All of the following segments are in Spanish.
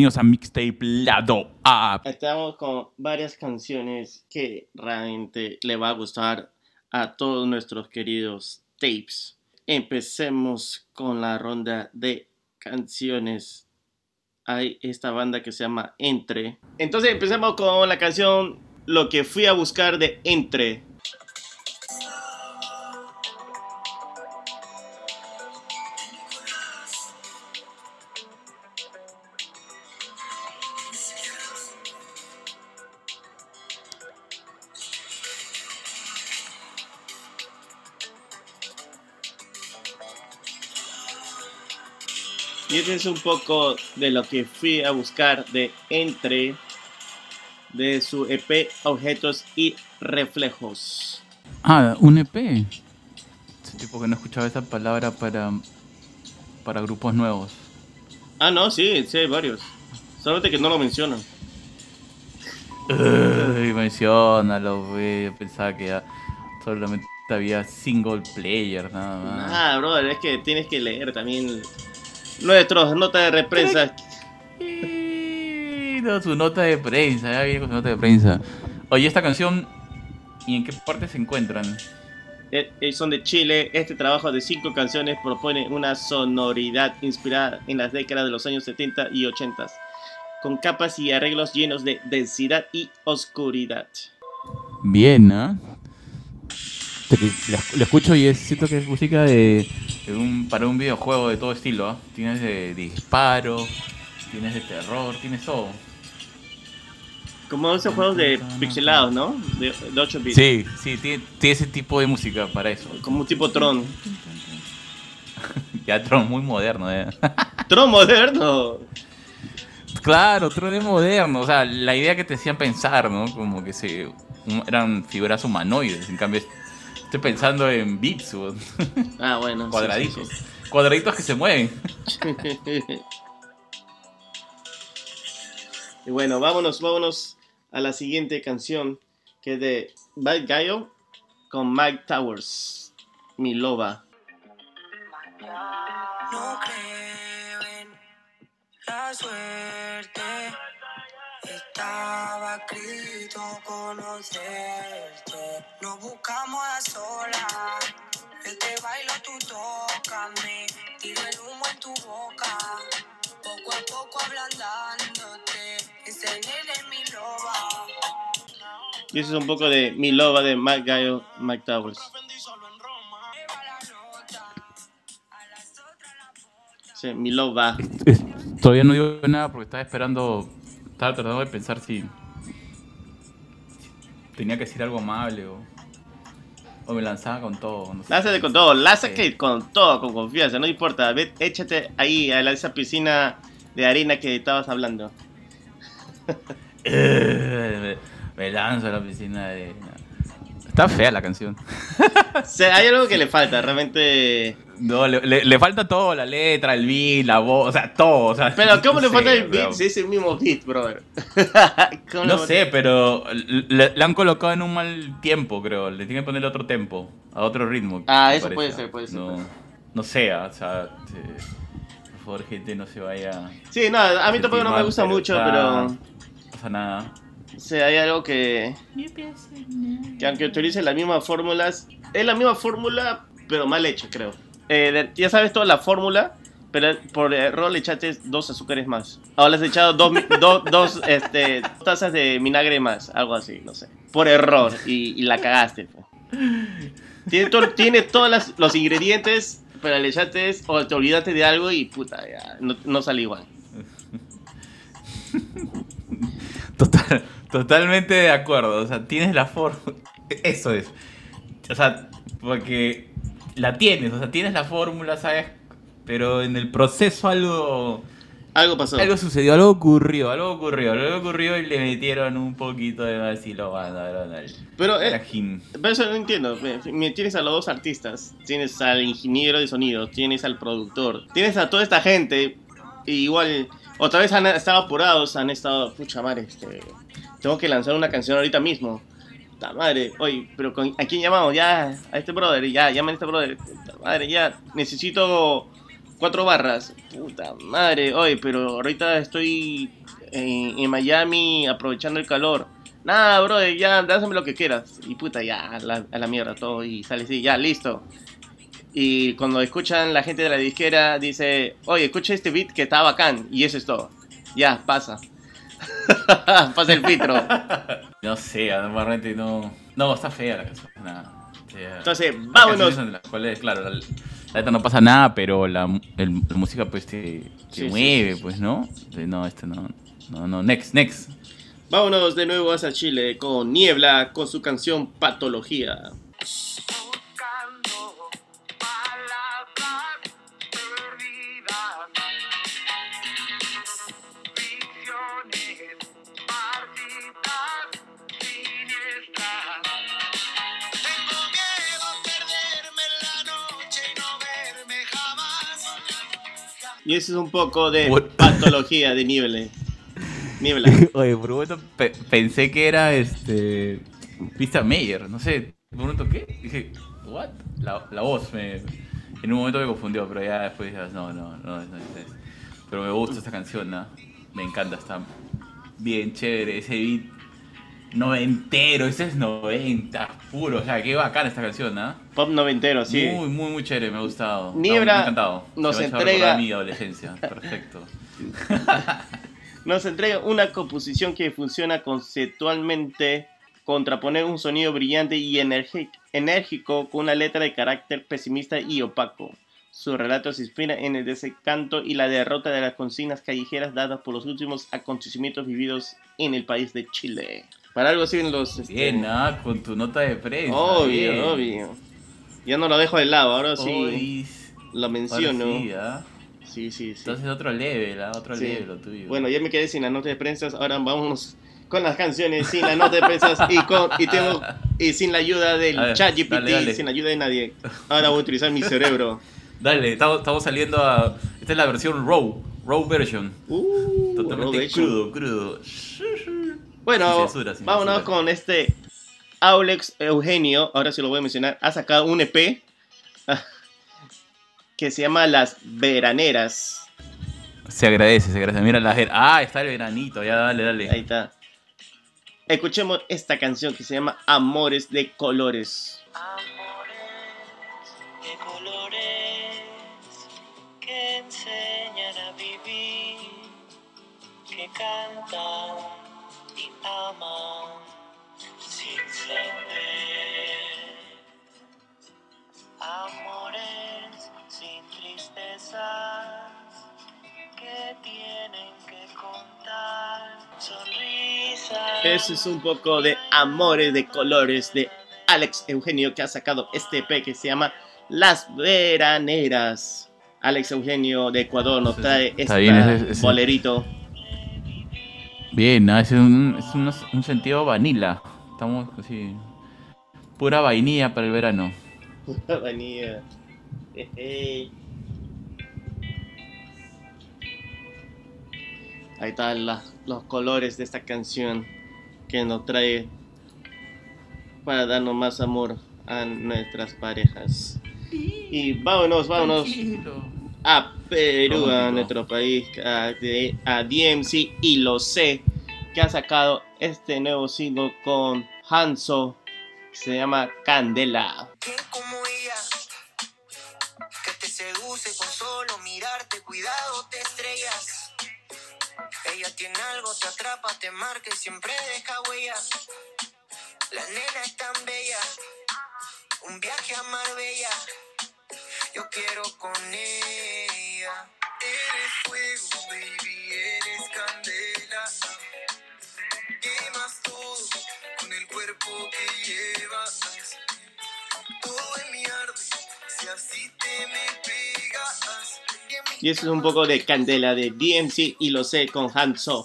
bienvenidos a Mixtape Lado. Estamos con varias canciones que realmente le va a gustar a todos nuestros queridos tapes. Empecemos con la ronda de canciones. Hay esta banda que se llama Entre. Entonces empecemos con la canción Lo que fui a buscar de Entre. Y ese es un poco de lo que fui a buscar de Entre, de su EP Objetos y Reflejos. Ah, un EP. Ese tipo que no escuchaba esa palabra para, para grupos nuevos. Ah, no, sí, sí hay varios. Solamente que no lo mencionan. Uy, menciónalo, güey. Yo pensaba que ya solamente había single player, nada más. Ah, brother, es que tienes que leer también nuestros notas de prensa. Y no, su nota de prensa, ya viene con su nota de prensa. Oye, esta canción, ¿y en qué parte se encuentran? Eh, eh, Son de Chile. Este trabajo de cinco canciones propone una sonoridad inspirada en las décadas de los años 70 y 80, con capas y arreglos llenos de densidad y oscuridad. Bien, ¿no? Lo escucho y es, siento que es música de, de un, para un videojuego de todo estilo. ¿ah? Tienes de disparo, tienes de terror, tienes todo. Como esos juegos de pixelados, ¿no? De, de 8 bits. Sí, sí, tiene, tiene ese tipo de música para eso. Como un tipo Tron. ya Tron muy moderno, ¿eh? Tron moderno. Claro, Tron es moderno. O sea, la idea que te hacían pensar, ¿no? Como que se un- eran figuras humanoides. En cambio, estoy pensando en bits, weón. Ah, bueno. sí, cuadraditos. sí, Cuadraditos que se mueven. sí. y bueno, vámonos, vámonos a la siguiente canción que es de Bad Gallo con Mike Towers, Mi Loba. No creo en la suerte. Estaba escrito conocerte. Nos buscamos a solas. Este bailo tú tócame. Tiro el humo en tu boca. Poco a poco ablandándote. Es mi loba. Y eso es un poco de Mi Loba de Mike Gallo, Mike Towers. Sí, Mi Loba. Todavía no digo nada porque estaba esperando. Estaba tratando de pensar si. tenía que decir algo amable o. O me lanzaba con todo. No sé. Lánzate con todo, lánzate Sí. con todo, con confianza, no importa. Ve, échate ahí a esa piscina de arena que estabas hablando. Eh, me, me lanzo a la piscina de. Está fea la canción. O sea, hay algo que le falta, realmente. No, le, le- le falta todo, la letra, el beat, la voz, o sea, todo. O sea, Pero, ¿cómo no le falta sé, el beat bro. si es el mismo beat, brother? ¿Cómo le No sé, pero le, le han colocado en un mal tiempo, creo. Le tienen que poner otro tempo, a otro ritmo. Ah, eso parece. puede ser, puede ser, No, puede no sé, o sea, eh, por favor, gente, no se vaya. Sí, no, a mí tampoco no me gusta mucho, está- pero. No pasa nada. O sea, hay algo que. Que aunque utilice las mismas fórmulas. Es la misma fórmula, pero mal hecha, creo. Eh, ya sabes toda la fórmula, pero por error le echaste dos azúcares más. Ahora le has echado dos, dos este, tazas de vinagre más, algo así, no sé. Por error, y, la cagaste. pues. Tiene, to- todos los ingredientes, pero le echaste o te olvidaste de algo y puta, ya, no, no sale igual. Total, totalmente de acuerdo. O sea, tienes la forma. Eso es. O sea, porque la tienes, o sea, tienes la fórmula, ¿sabes? Pero en el proceso algo. Algo pasó. Algo sucedió, algo ocurrió, algo ocurrió, algo ocurrió y le metieron un poquito de más y lo mandaron al Pero eh. Pero eso no entiendo. Tienes a los dos artistas, tienes al ingeniero de sonido, tienes al productor, tienes a toda esta gente. Y igual, otra vez han estado apurados, han estado, pucha madre, este, tengo que lanzar una canción ahorita mismo. Ta madre, oye, pero ¿a quién llamamos? Ya, a este brother, ya, llamen a este brother. Ta madre, ya, necesito Cuatro barras. Puta madre. Oye, pero ahorita estoy en, Miami aprovechando el calor. Nada, bro, ya, dáseme lo que quieras. Y puta, ya, a la, a la mierda todo. Y sale así, ya, listo. Y cuando escuchan la gente de la disquera, dice, oye, escucha este beat que está bacán. Y eso es todo. Ya, pasa. pasa el filtro. No sé, normalmente no. No, está fea la canción. Nada. O sea, Entonces, vámonos. las cuales, claro, la, neta no pasa nada, pero la, el- la música pues te, te Sí, mueve, sí, sí. pues, ¿no? No, este no. No, no, next, next. Vámonos de nuevo hacia Chile con Niebla con su canción Patología. Y eso es un poco de What? Patología de Niebla. Niebla. Oye, por un momento pe- pensé que era este. Pista Meyer, no sé. Por un momento, ¿qué? Dije, ¿what? La, la voz me. En un momento me confundió, pero ya después dije, no, no, no, no, es eso. Pero me gusta esta canción, ¿no? Me encanta, está bien chévere. Ese beat noventero, ese es 90, puro. O sea, qué bacana esta canción, ¿no? Pop noventero, sí. Muy, muy, muy chévere, me ha gustado. Niebla me ha encantado. nos Se entrega- mi adolescencia, perfecto. Nos entrega una composición que funciona conceptualmente, contraponer un sonido brillante y enérgico con una letra de carácter pesimista y opaco. Su relato se inspira en el desencanto y la derrota de las consignas callejeras dadas por los últimos acontecimientos vividos en el país de Chile. Para algo sirven los... este, Bien, ¿ah? Con tu nota de prensa. Obvio, bien. obvio. Ya no lo dejo de lado, ahora sí Uy, lo ahora menciono. sí, ¿ah? Sí, sí, sí. Entonces otro level, ¿ah? Otro Sí. level lo tuyo. Bueno, ya me quedé sin la nota de prensa, ahora vamos con las canciones sin la nota de prensa y, con, y, tengo, y sin la ayuda del ver, chat GPT, dale, dale. sin la ayuda de nadie. Ahora voy a utilizar mi cerebro. Dale, estamos, estamos saliendo a... Esta es la versión raw, raw version. Uh, Totalmente Rodecho. crudo, crudo. Bueno, Sin censura, sin vámonos censura. con este Alex Eugenio, ahora sí lo voy a mencionar, ha sacado un EP que se llama Las Veraneras. Se agradece, se agradece. Mira la. Ah, está el veranito, ya dale, dale. Ahí está. Escuchemos esta canción que se llama Amores de Colores. Amores de colores que enseñan a vivir, que cantan y aman sin ceder. Amores sin tristezas que tienen que contar sonrisas. Ese es un poco de Amores de Colores de Alex Eugenio que ha sacado este EP que se llama Las Veraneras. Alex Eugenio de Ecuador nos trae este bolerito. Bien, ¿no? es, un, es un, un sentido vanilla. Estamos así. Pura vainilla para el verano. Vanilla. Jeje. Ahí están la- los colores de esta canción que nos trae para darnos más amor a nuestras parejas. Y vámonos, vámonos Tranquilo. A Perú, a nuestro país, a, de- a DMC y lo sé, que ha sacado este nuevo single con Hanso, que se llama Candela. ¿Quién como ella? Que te seduce con solo mirarte, cuidado te estrellas. Ella tiene algo, te atrapa, te marca y siempre deja huella. La nena es tan bella, un viaje a Marbella. Yo quiero con ella. Eres fuego, baby, eres candela. Quemas todo con el cuerpo que llevas. Todo en mi arde, si así te me pegas. Y eso es un poco de Candela de DMC y lo sé con Hanso.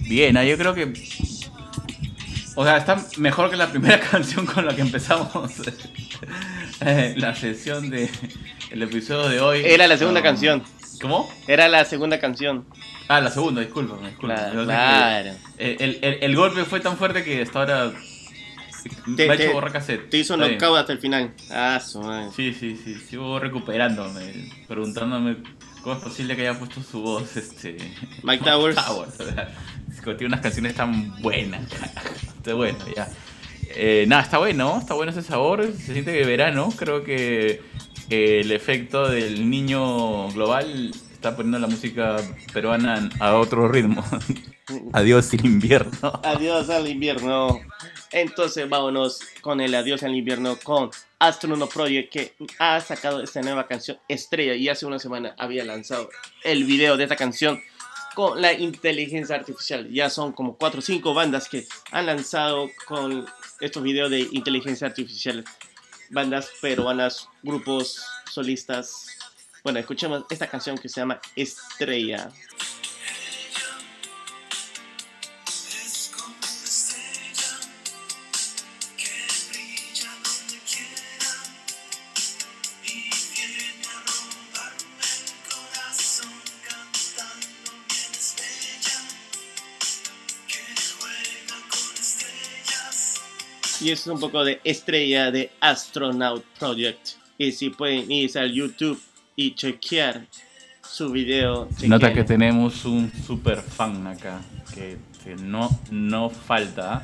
Bien, ah, yo creo que. O sea, está mejor que la primera canción con la que empezamos eh, la sesión de el episodio de hoy. Era la segunda No. canción. ¿Cómo? Era la segunda canción. Ah, la segunda, discúlpame, discúlpame. Claro, eh, el, el- el golpe fue tan fuerte que hasta ahora Te- me ha hecho borrar cassette. Te hizo knockout hasta el final. Ah, su madre. Sí, sí, sí, sigo recuperándome, preguntándome ¿Cómo es posible que haya puesto su voz este Mike Towers? Towers, tiene unas canciones tan buenas. Está bueno, ya. Eh, nada, está bueno, está bueno ese sabor, se siente que verano, creo que el efecto del niño global está poniendo la música peruana a otro ritmo. Adiós el invierno. Adiós al invierno. Entonces vámonos con el Adiós al invierno con Astronaut Project que ha sacado esta nueva canción Estrella y hace una semana había lanzado el video de esta canción con la inteligencia artificial. Ya son como 4 o 5 bandas que han lanzado con estos videos de inteligencia artificial. Bandas peruanas, grupos solistas. Bueno, escuchemos esta canción que se llama Estrella. Y es un poco de Estrella de Astronaut Project. Y si pueden irse al YouTube y chequear su video. Se nota que tenemos un super fan acá, que, que no, no falta.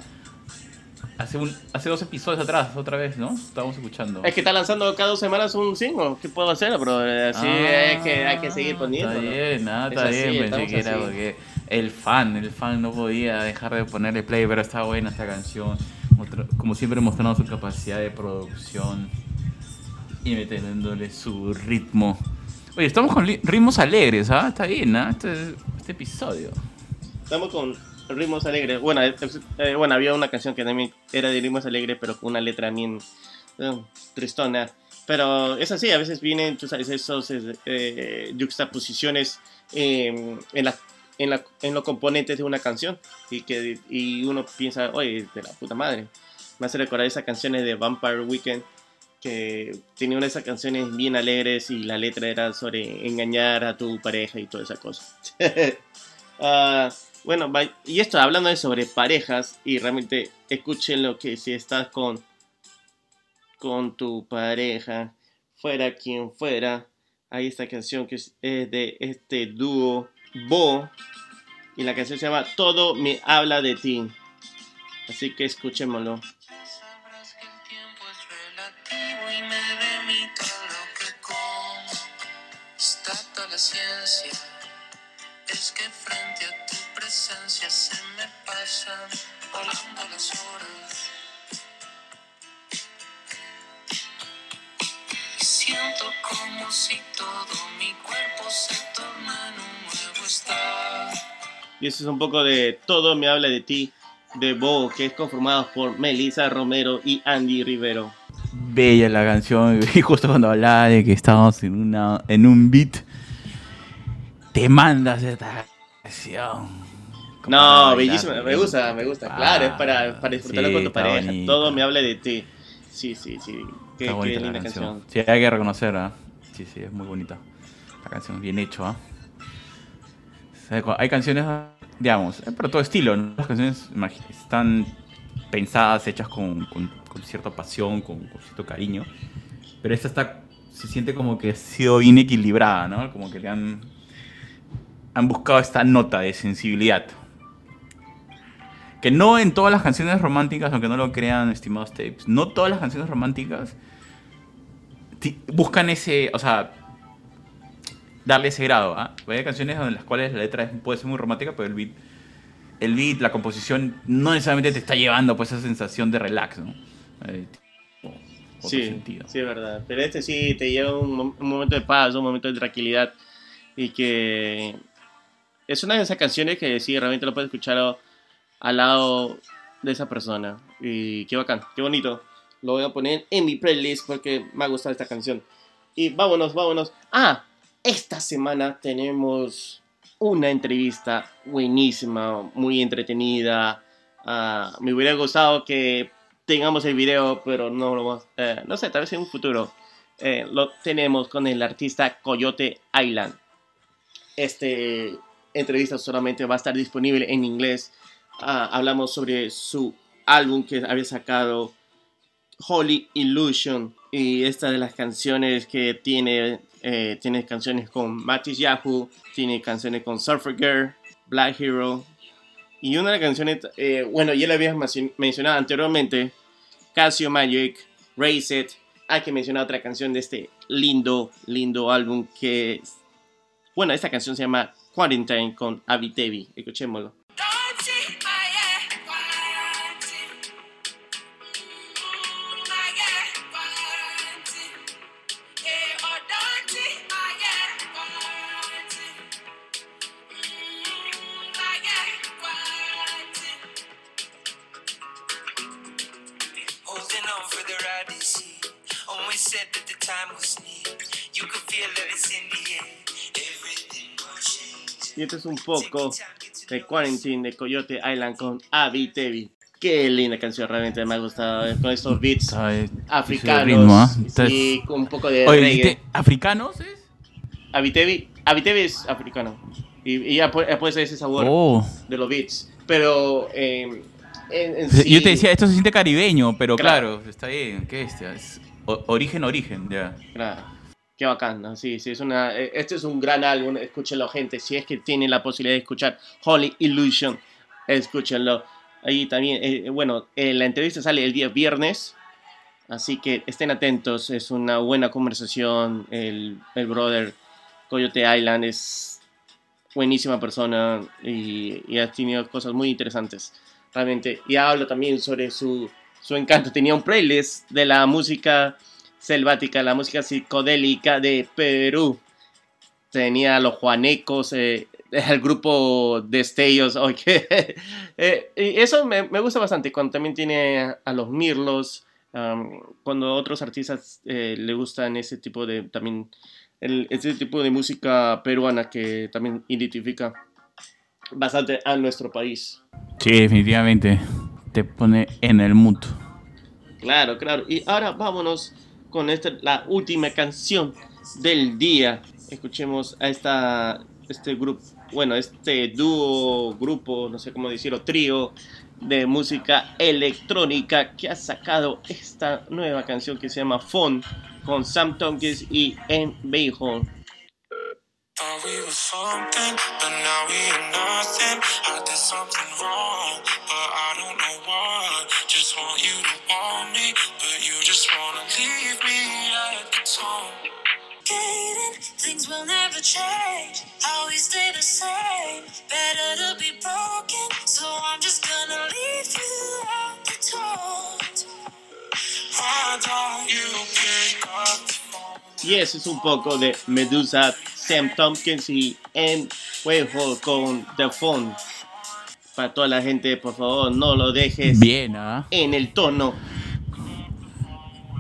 Hace, un, hace dos episodios atrás, otra vez, ¿no? Estábamos escuchando. Es que está lanzando cada dos semanas un single. ¿Qué puedo hacer, bro? Así es que hay que seguir poniendo. Ah, Está bien, nada, Es está bien. Pensé estamos que era así. porque el fan, el fan no podía dejar de ponerle play, pero está buena esta canción. Otra- como siempre, mostrando su capacidad de producción y metiéndole su ritmo. Oye, estamos con ritmos alegres, ¿ah? Está bien, ¿ah? Este, este episodio. Estamos con ritmos alegres. Bueno, eh, eh, bueno, había una canción que también era de ritmos alegres, pero con una letra bien eh, tristona. Pero es así, a veces vienen, tú sabes, esos eh, juxtaposiciones eh, en, la, en, los componentes de una canción y que y uno piensa, oye, de la puta madre. Me hace recordar esas canciones de Vampire Weekend que tenía una de esas canciones bien alegres y la letra era sobre engañar a tu pareja y toda esa cosa. Ah, bueno, y esto hablando de sobre parejas y realmente escuchen lo que si estás con con tu pareja, fuera quien fuera, hay esta canción que es de este dúo Bo y la canción se llama Todo me habla de ti. Así que escuchémoslo. Ciencia. Es que frente a tu presencia se me pasan volando las horas. Y siento como si todo mi cuerpo se torna en un. Y eso es un poco de Todo me habla de ti de Bo, que es conformado por Melissa Romero y Andy Rivero. Bella la canción, y justo cuando hablaba de que estábamos en, una, en un beat, te mandas esta canción. No, bellísima, me gusta, me gusta. Ah, claro, es para, para disfrutarlo sí, con tu pareja. bonito. Todo me habla de ti. Sí, sí, sí. Qué, Está qué bonita la linda canción. canción. Sí, hay que reconocer, ¿ah? Sí, sí, es muy bonita. La canción bien hecho, ¿ah? O Hay canciones, digamos, eh, pero todo estilo, ¿no? Las canciones están pensadas, hechas con, con- cierta pasión, con, con cierto cariño. Pero esta está, se siente como que ha sido bien equilibrada, ¿no? Como que le han, han buscado esta nota de sensibilidad. Que no en todas las canciones románticas, aunque no lo crean, estimados tapes, no todas las canciones románticas ti- buscan ese, o sea, darle ese grado. ¿ah? Hay canciones en las cuales la letra puede ser muy romántica, pero el beat, el beat, la composición, no necesariamente te está llevando pues esa sensación de relax, ¿no? Eh, Sí, sentido. sí, es verdad. Pero este sí te lleva un, un momento de paz, un momento de tranquilidad. Y que es una de esas canciones que sí, realmente lo puedes escuchar a- al lado de esa persona. Y qué bacán, qué bonito. Lo voy a poner en mi playlist porque me ha gustado esta canción. Y vámonos, vámonos. Ah, esta semana tenemos una entrevista buenísima, muy entretenida. Ah, me hubiera gustado que tengamos el video, pero no lo vamos. eh, no sé, tal vez en un futuro. Eh, lo tenemos con el artista Coyote Island. Este entrevista solamente va a estar disponible en inglés. Ah, hablamos sobre su álbum que había sacado, Holy Illusion, y esta de las canciones que tiene eh, tiene canciones con Matis Yahoo, tiene canciones con Surfer Girl, Black Hero. Y una de las canciones, eh, bueno, ya la habías mencionado anteriormente, Casio Magic, Race It. Hay que mencionar otra canción de este lindo, lindo álbum que... Bueno, esta canción se llama Quarantine con Abitevi. Escuchémoslo. Y esto es un poco de Quarantine de Coyote Island con Abby Tevi. Qué linda canción, realmente me ha gustado. Eh, con estos beats africanos. ¿ah? y con un poco de reggae. ¿Africanos es? Abitevi, Abitevi es africano. Y, ya puede ser ese sabor oh. de los beats. Pero em, Yo te decía, esto se siente caribeño, pero claro, está bien. ¿Qué es? Origen, origen, ya. Claro. Qué bacán, ¿no? Sí, sí, es una, eh, este es un gran álbum, escúchenlo gente, si es que tienen la posibilidad de escuchar Holy Illusion, escúchenlo. Ahí también, eh, bueno, eh, la entrevista sale el día viernes, así que estén atentos, es una buena conversación, el, el brother Coyote Island es buenísima persona y, y, ha tenido cosas muy interesantes, realmente. Y hablo también sobre su, su encanto, tenía un playlist de la música selvática, la música psicodélica de Perú. Tenía a los juanecos, eh, el grupo Destellos. Oye, eh, y eso me, gusta bastante. Cuando también tiene a los Mirlos, cuando a otros artistas eh, le gustan ese tipo de también ese tipo de música peruana que también identifica bastante a nuestro país. Sí, definitivamente. Te pone en el mood. Claro, claro. Y ahora vámonos con esta, la última canción del día. Escuchemos a esta, este grupo, bueno, este dúo, grupo, no sé cómo decirlo, trío de música electrónica que ha sacado esta nueva canción que se llama Fun con Sam Tompkins y En Bayhall. Y ese es un poco de Medusa, Sam Tompkins y M. Wayhall con The Phone. Para toda la gente, por favor, no lo dejes bien, ¿ah? en el tono.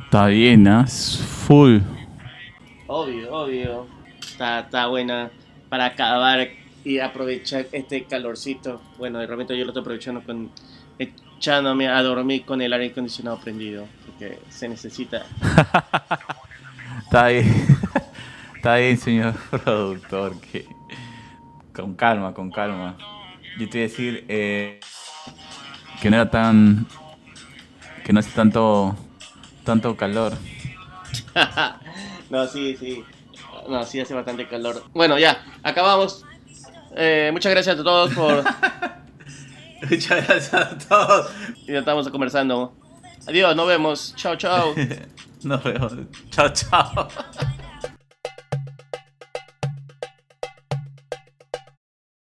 Está bien, ¿ah? Full. Obvio, obvio. Está, está buena para acabar y aprovechar este calorcito. Bueno, de repente yo lo estoy aprovechando con echándome a dormir con el aire acondicionado prendido, porque se necesita. Está bien, está bien, señor productor, que con calma, con calma. Yo te voy a decir eh, que no era tan, que no hace tanto, tanto calor. no, sí, sí. No, sí hace bastante calor. Bueno, ya, acabamos. Eh, muchas gracias a todos por. muchas gracias a todos. Y ya estamos conversando. Adiós, nos vemos. Chao, chao. nos vemos. Chao, chao.